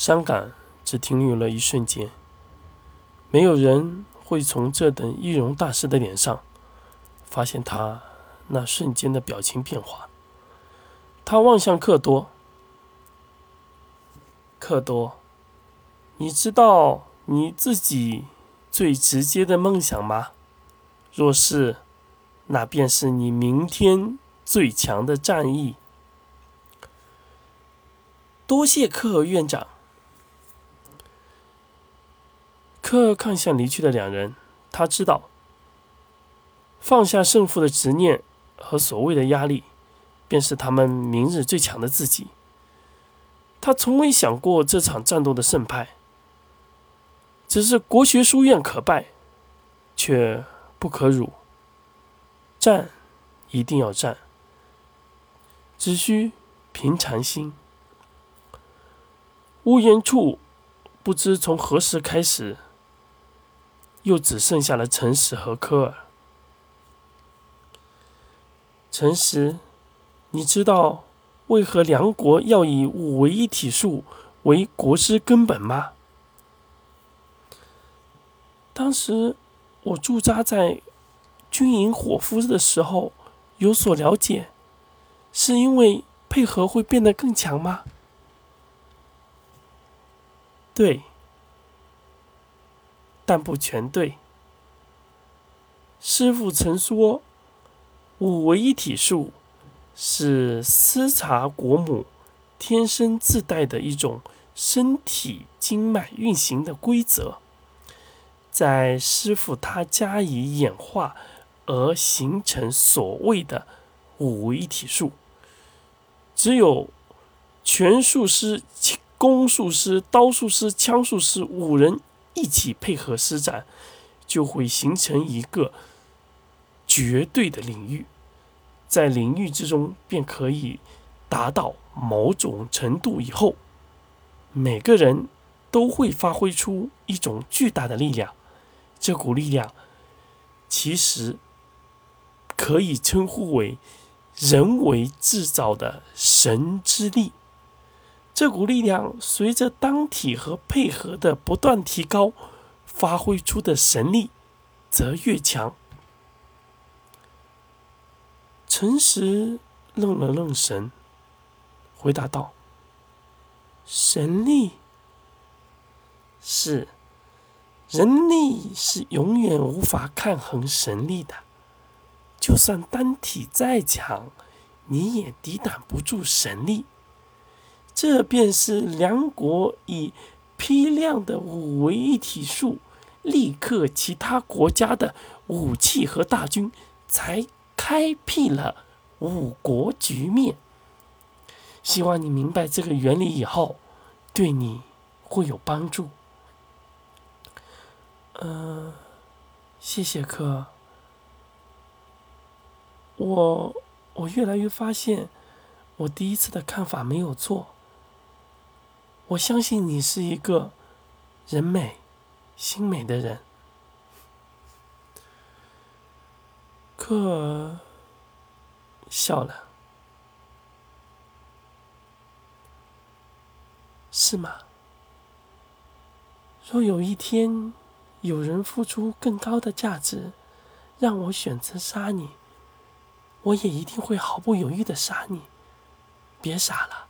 伤感只停留了一瞬间，没有人会从这等易容大师的脸上发现他那瞬间的表情变化。他望向克多，克多，你知道你自己最直接的梦想吗？若是，那便是你明天最强的战役。多谢克尔院长。克看向离去的两人，他知道，放下胜负的执念和所谓的压力，便是他们明日最强的自己。他从未想过这场战斗的胜败，只是国学书院可败，却不可辱。战，一定要战，只需平常心。屋檐处，不知从何时开始，又只剩下了陈实和科尔。陈实，你知道为何梁国要以五为一体术为国之根本吗？当时我驻扎在军营伙夫的时候有所了解，是因为配合会变得更强吗？对，但不全对。师傅曾说，五为一体术是司察国母天生自带的一种身体经脉运行的规则，在师傅他加以演化而形成所谓的五为一体术。只有拳术师。弓术师、刀术师、枪术师五人一起配合施展，就会形成一个绝对的领域，在领域之中便可以达到某种程度以后，每个人都会发挥出一种巨大的力量。这股力量其实可以称呼为人为制造的神之力。这股力量随着当体和配合的不断提高，发挥出的神力则越强。陈实愣了愣神，回答道：“神力是人力，是永远无法抗衡神力的。就算单体再强，你也抵挡不住神力。”这便是梁国以批量的五为一体术力克其他国家的武器和大军，才开辟了五国局面。希望你明白这个原理以后，对你会有帮助。嗯，谢谢哥。我我越来越发现，我第一次的看法没有错。我相信你是一个人美心美的人。科尔笑了，是吗？若有一天有人付出更高的价值，让我选择杀你，我也一定会毫不犹豫的杀你。别傻了。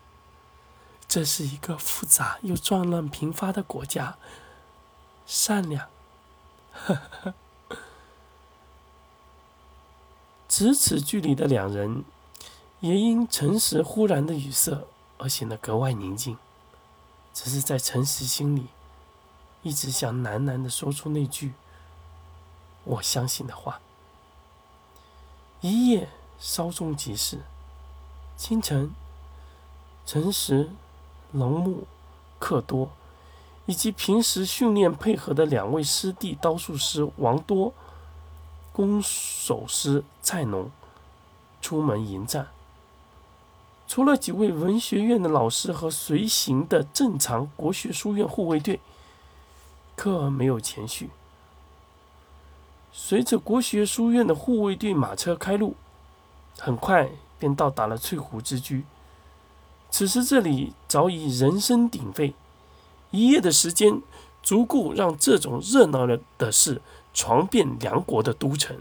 这是一个复杂又战乱频发的国家。善良，咫尺距离的两人，也因诚实忽然的语塞而显得格外宁静。只是在诚实心里，一直想喃喃的说出那句“我相信”的话。一夜稍纵即逝，清晨，诚实。龙木、克多，以及平时训练配合的两位师弟刀术师王多、弓手师蔡农出门迎战。除了几位文学院的老师和随行的正常国学书院护卫队，科尔没有前去。随着国学书院的护卫队马车开路，很快便到达了翠湖之居。此时这里早已人声鼎沸，一夜的时间，足够让这种热闹的的事传遍梁国的都城。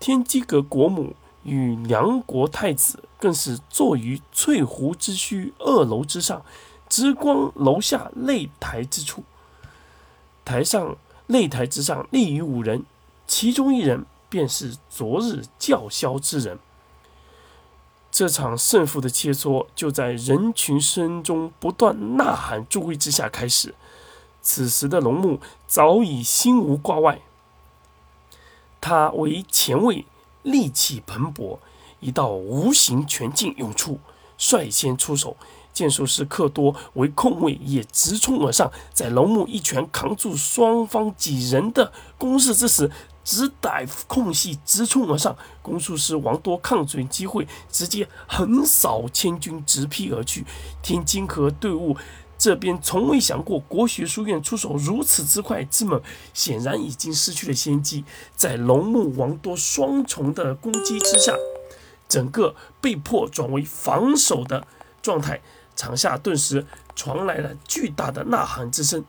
天机阁国母与梁国太子更是坐于翠湖之墟二楼之上，直观楼下擂台之处。台上擂台之上立于五人，其中一人便是昨日叫嚣之人。这场胜负的切磋，就在人群声中不断呐喊助威之下开始。此时的龙木早已心无挂碍。他为前卫，力气蓬勃，一道无形拳劲涌出，率先出手。剑术师克多为控卫，也直冲而上，在龙木一拳扛住双方几人的攻势之时，只逮空隙直冲而上。攻术师王多看准机会，直接横扫千军，直劈而去。天津河队伍。这边从未想过国学书院出手如此之快之猛，显然已经失去了先机。在龙木王多双重的攻击之下，整个被迫转为防守的状态。场下顿时传来了巨大的呐喊之声。